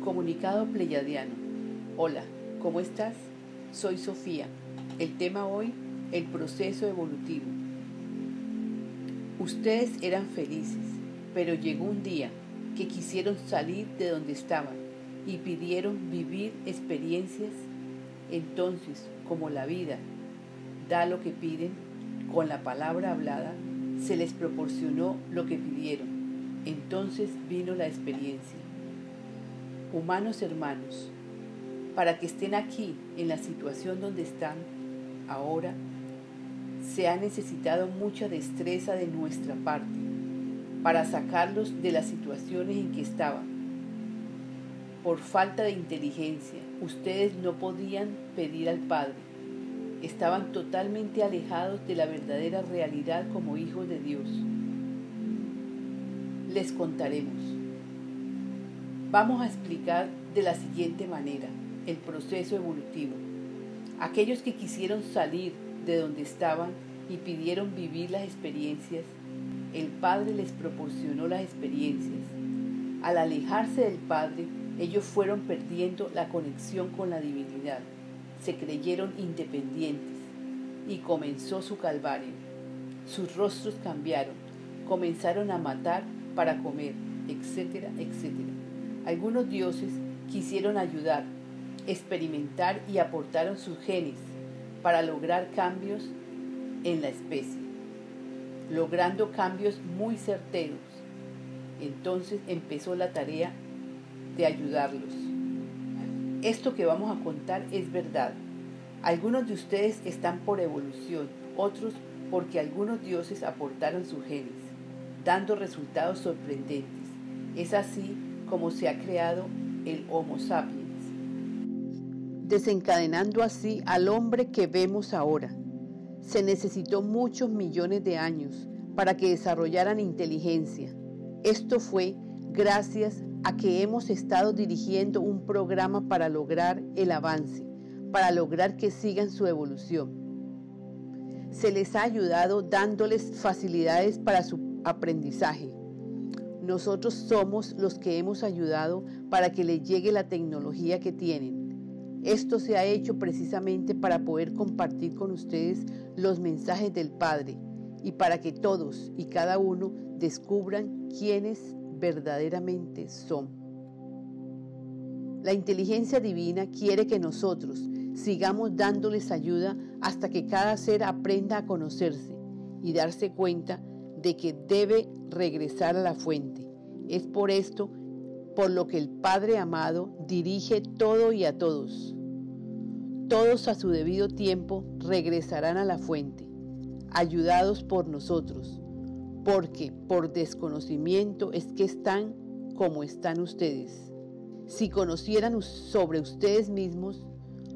Comunicado Pleyadiano. Hola, ¿cómo estás? Soy Sofía. El tema hoy, el proceso evolutivo. Ustedes eran felices, pero llegó un día que quisieron salir de donde estaban y pidieron vivir experiencias. Entonces, como la vida da lo que piden, con la palabra hablada, se les proporcionó lo que pidieron. Entonces vino la experiencia humanos hermanos, para que estén aquí en la situación donde están ahora, se ha necesitado mucha destreza de nuestra parte para sacarlos de las situaciones en que estaban. Por falta de inteligencia, ustedes no podían pedir al Padre. Estaban totalmente alejados de la verdadera realidad como hijos de Dios. Les contaremos. Vamos a explicar de la siguiente manera el proceso evolutivo. Aquellos que quisieron salir de donde estaban y pidieron vivir las experiencias, el Padre les proporcionó las experiencias. Al alejarse del Padre, ellos fueron perdiendo la conexión con la divinidad, se creyeron independientes y comenzó su calvario. Sus rostros cambiaron, comenzaron a matar para comer, etcétera, etcétera. Algunos dioses quisieron ayudar, experimentar y aportaron sus genes para lograr cambios en la especie, logrando cambios muy certeros. Entonces empezó la tarea de ayudarlos. Esto que vamos a contar es verdad. Algunos de ustedes están por evolución, otros porque algunos dioses aportaron sus genes, dando resultados sorprendentes. Es así como se ha creado el Homo sapiens, desencadenando así al hombre que vemos ahora. Se necesitó muchos millones de años para que desarrollaran inteligencia. Esto fue gracias a que hemos estado dirigiendo un programa para lograr el avance, para lograr que sigan su evolución. Se les ha ayudado dándoles facilidades para su aprendizaje, nosotros somos los que hemos ayudado para que les llegue la tecnología que tienen. Esto se ha hecho precisamente para poder compartir con ustedes los mensajes del Padre y para que todos y cada uno descubran quiénes verdaderamente son. La inteligencia divina quiere que nosotros sigamos dándoles ayuda hasta que cada ser aprenda a conocerse y darse cuenta de que debe regresar a la fuente. Es por esto por lo que el Padre amado dirige todo y a todos. Todos a su debido tiempo regresarán a la fuente, ayudados por nosotros, porque por desconocimiento es que están como están ustedes. Si conocieran sobre ustedes mismos,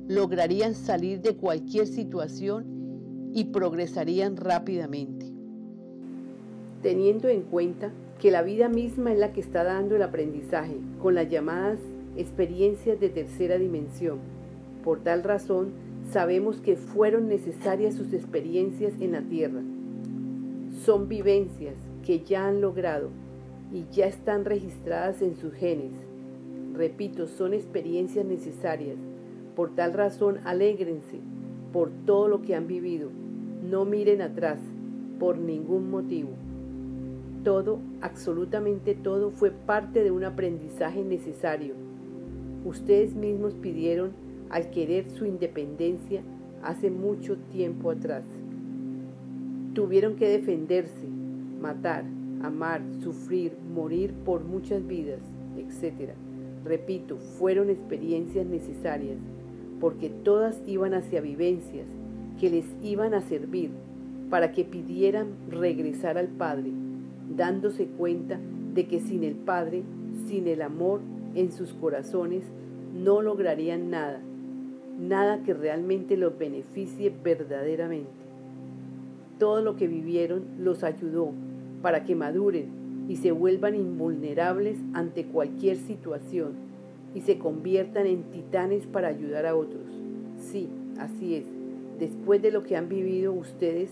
lograrían salir de cualquier situación y progresarían rápidamente teniendo en cuenta que la vida misma es la que está dando el aprendizaje, con las llamadas experiencias de tercera dimensión. Por tal razón, sabemos que fueron necesarias sus experiencias en la Tierra. Son vivencias que ya han logrado y ya están registradas en sus genes. Repito, son experiencias necesarias. Por tal razón, alégrense por todo lo que han vivido. No miren atrás por ningún motivo. Todo, absolutamente todo, fue parte de un aprendizaje necesario. Ustedes mismos pidieron al querer su independencia hace mucho tiempo atrás. Tuvieron que defenderse, matar, amar, sufrir, morir por muchas vidas, etc. Repito, fueron experiencias necesarias, porque todas iban hacia vivencias que les iban a servir para que pidieran regresar al Padre dándose cuenta de que sin el Padre, sin el amor en sus corazones, no lograrían nada, nada que realmente los beneficie verdaderamente. Todo lo que vivieron los ayudó para que maduren y se vuelvan invulnerables ante cualquier situación y se conviertan en titanes para ayudar a otros. Sí, así es. Después de lo que han vivido ustedes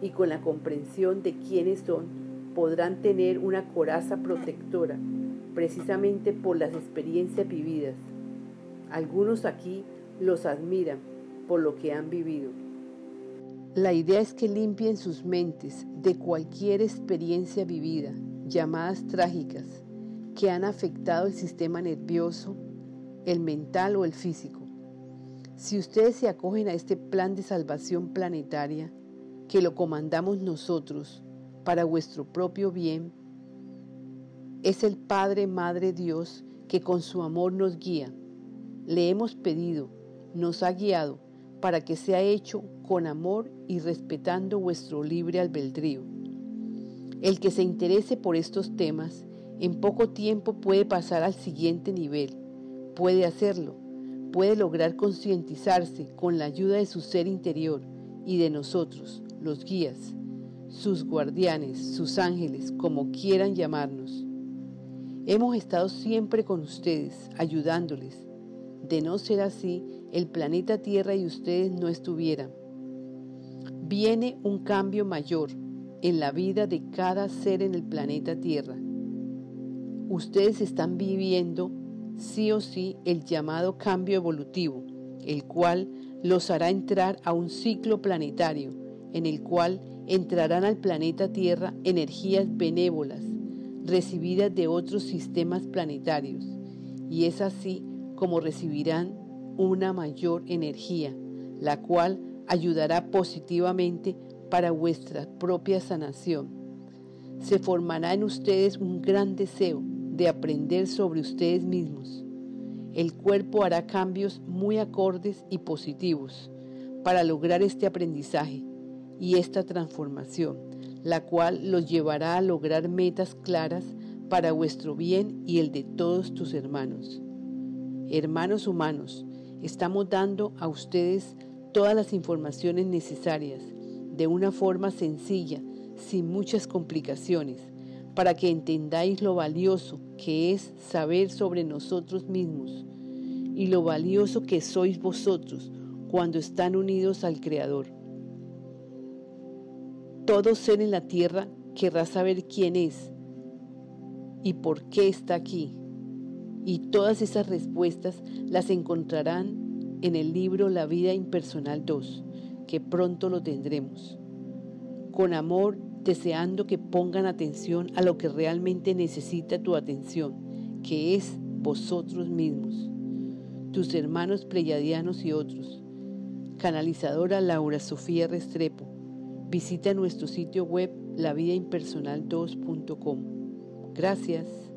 y con la comprensión de quiénes son, podrán tener una coraza protectora precisamente por las experiencias vividas. Algunos aquí los admiran por lo que han vivido. La idea es que limpien sus mentes de cualquier experiencia vivida, llamadas trágicas, que han afectado el sistema nervioso, el mental o el físico. Si ustedes se acogen a este plan de salvación planetaria, que lo comandamos nosotros para vuestro propio bien, es el Padre, Madre Dios que con su amor nos guía. Le hemos pedido, nos ha guiado para que sea hecho con amor y respetando vuestro libre albedrío. El que se interese por estos temas en poco tiempo puede pasar al siguiente nivel, puede hacerlo, puede lograr concientizarse con la ayuda de su ser interior y de nosotros, los guías, sus guardianes, sus ángeles, como quieran llamarnos. Hemos estado siempre con ustedes, ayudándoles. De no ser así, el planeta Tierra y ustedes no estuvieran. Viene un cambio mayor en la vida de cada ser en el planeta Tierra ustedes están viviendo sí o sí el llamado cambio evolutivo, el cual los hará entrar a un ciclo planetario, en el cual entrarán al planeta Tierra energías benévolas, recibidas de otros sistemas planetarios, y es así como recibirán una mayor energía, la cual ayudará positivamente para vuestra propia sanación. Se formará en ustedes un gran deseo de aprender sobre ustedes mismos. El cuerpo hará cambios muy acordes y positivos para lograr este aprendizaje y esta transformación, la cual los llevará a lograr metas claras para vuestro bien y el de todos tus hermanos. Hermanos humanos, estamos dando a ustedes todas las informaciones necesarias de una forma sencilla, sin muchas complicaciones, para que entendáis lo valioso que es saber sobre nosotros mismos y lo valioso que sois vosotros cuando están unidos al Creador. Todo ser en la tierra querrá saber quién es y por qué está aquí. Y todas esas respuestas las encontrarán en el libro La vida impersonal 2, que pronto lo tendremos. Con amor deseando que pongan atención a lo que realmente necesita tu atención, que es vosotros mismos, tus hermanos pleyadianos y otros. Canalizadora Laura Sofía Restrepo. Visita nuestro sitio web lavidaimpersonal2.com. Gracias.